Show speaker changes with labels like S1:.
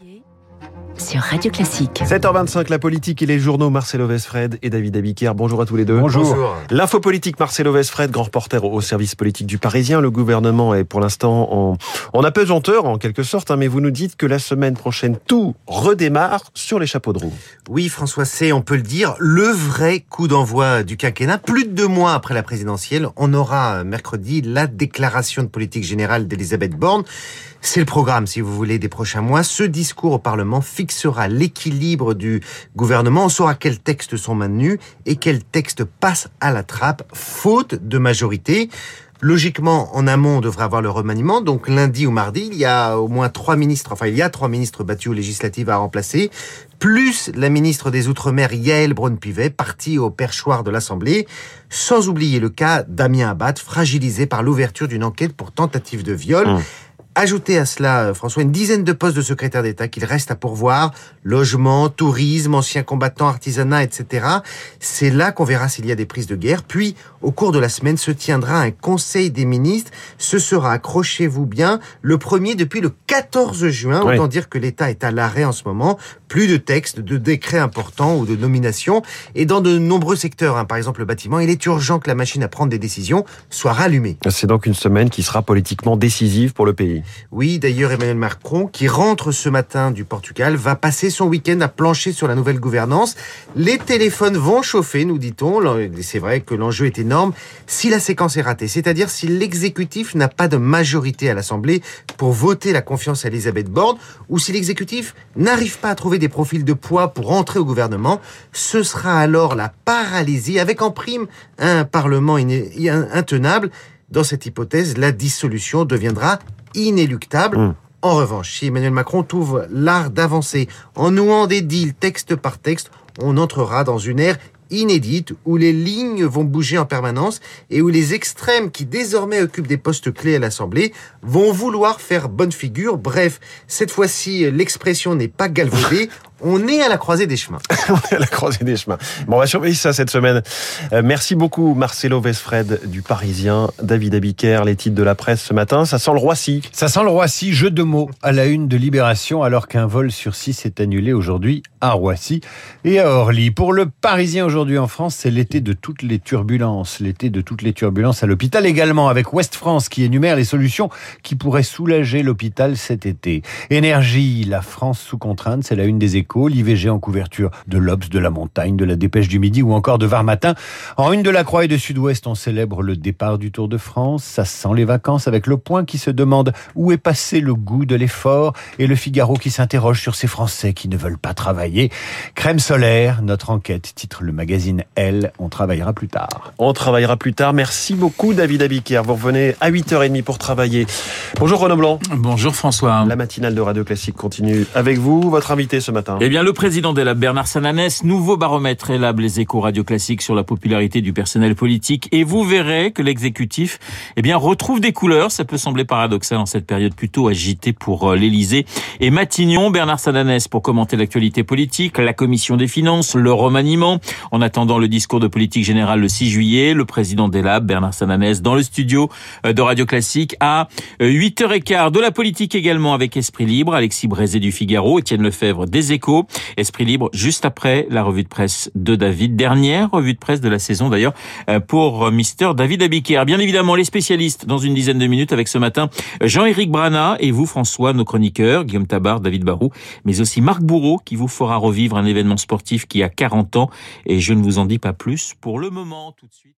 S1: février sur Radio Classique.
S2: 7h25, la politique et les journaux, Marcelo Vesfred et David Abiker. Bonjour à tous les deux.
S3: Bonjour.
S2: L'info politique, Marcelo Vesfred, grand reporter au service politique du Parisien. Le gouvernement est pour l'instant en, en apesanteur, en quelque sorte, hein, mais vous nous dites que la semaine prochaine, tout redémarre sur les chapeaux de roue.
S3: Oui, François, c'est, on peut le dire, le vrai coup d'envoi du quinquennat. Plus de deux mois après la présidentielle, on aura mercredi la déclaration de politique générale d'Elisabeth Borne. C'est le programme, si vous voulez, des prochains mois. Ce discours au Parlement fixera l'équilibre du gouvernement. On saura quels textes sont maintenus et quels textes passent à la trappe, faute de majorité. Logiquement, en amont, on devrait avoir le remaniement. Donc lundi ou mardi, il y a au moins trois ministres, enfin il y a trois ministres battus aux législatives à remplacer, plus la ministre des Outre-mer Yael Braun-Pivet, partie au perchoir de l'Assemblée, sans oublier le cas Damien Abad, fragilisé par l'ouverture d'une enquête pour tentative de viol.
S2: Mmh.
S3: Ajoutez à cela, François, une dizaine de postes de secrétaire d'État qu'il reste à pourvoir, logement, tourisme, anciens combattants, artisanat, etc. C'est là qu'on verra s'il y a des prises de guerre. Puis, au cours de la semaine, se tiendra un conseil des ministres. Ce sera, accrochez-vous bien, le premier depuis le 14 juin.
S2: Oui.
S3: Autant dire que l'État est à l'arrêt en ce moment. Plus de textes, de décrets importants ou de nominations. Et dans de nombreux secteurs, hein, par exemple le bâtiment, il est urgent que la machine à prendre des décisions soit rallumée.
S2: C'est donc une semaine qui sera politiquement décisive pour le pays.
S3: Oui, d'ailleurs, Emmanuel Macron, qui rentre ce matin du Portugal, va passer son week-end à plancher sur la nouvelle gouvernance. Les téléphones vont chauffer, nous dit-on. C'est vrai que l'enjeu est énorme si la séquence est ratée. C'est-à-dire si l'exécutif n'a pas de majorité à l'Assemblée pour voter la confiance à Elisabeth Borne, ou si l'exécutif n'arrive pas à trouver des profils de poids pour entrer au gouvernement, ce sera alors la paralysie, avec en prime un Parlement intenable. Dans cette hypothèse, la dissolution deviendra inéluctable.
S2: Mm.
S3: En revanche, si Emmanuel Macron trouve l'art d'avancer en nouant des deals texte par texte, on entrera dans une ère inédite où les lignes vont bouger en permanence et où les extrêmes qui désormais occupent des postes clés à l'Assemblée vont vouloir faire bonne figure. Bref, cette fois-ci, l'expression n'est pas galvaudée, on est à la croisée des chemins.
S2: On est à la croisée des chemins. Bon, on va surveiller ça cette semaine. Euh, merci beaucoup Marcelo Vesfred du Parisien, David Abiker, les titres de la presse ce matin. Ça sent le Roissy.
S4: Ça sent le Roissy, jeu de mots à la une de Libération, alors qu'un vol sur six est annulé aujourd'hui à Roissy et à Orly. Pour le Parisien aujourd'hui en France, c'est l'été de toutes les turbulences. L'été de toutes les turbulences à l'hôpital également, avec Ouest France qui énumère les solutions qui pourraient soulager l'hôpital cet été. Énergie, la France sous contrainte, c'est la une des L'IVG en couverture de l'Obs, de la Montagne, de la Dépêche du Midi ou encore de Var Matin. En une de la Croix et de Sud-Ouest, on célèbre le départ du Tour de France. Ça sent les vacances avec le point qui se demande où est passé le goût de l'effort et le Figaro qui s'interroge sur ces Français qui ne veulent pas travailler. Crème solaire, notre enquête, titre le magazine Elle. On travaillera plus tard.
S2: On travaillera plus tard. Merci beaucoup David Abiker. Vous revenez à 8h30 pour travailler. Bonjour Renaud Blanc.
S5: Bonjour François.
S2: La matinale de Radio Classique continue avec vous. Votre invité ce matin.
S5: Eh bien, le président d'ELAB, Bernard Sananès, nouveau baromètre ELAB, les échos Radio Classique sur la popularité du personnel politique. Et vous verrez que l'exécutif, eh bien, retrouve des couleurs. Ça peut sembler paradoxal en cette période plutôt agitée pour euh, l'Élysée. Et Matignon, Bernard Sananès pour commenter l'actualité politique, la commission des finances, le remaniement. En attendant le discours de politique générale le 6 juillet, le président d'ELAB, Bernard Sananès, dans le studio euh, de Radio Classique à euh, 8h15 de la politique également avec Esprit Libre, Alexis Brézé du Figaro, Étienne Lefebvre des Échos, Esprit Libre juste après la revue de presse de David, dernière revue de presse de la saison d'ailleurs euh, pour euh, Mister David Abiker. Bien évidemment les spécialistes dans une dizaine de minutes avec ce matin Jean-Éric Brana et vous François, nos chroniqueurs, Guillaume Tabar, David Barou, mais aussi Marc Bourreau qui vous fera revivre un événement sportif qui a 40 ans et je ne vous en dis pas plus pour le moment tout de suite.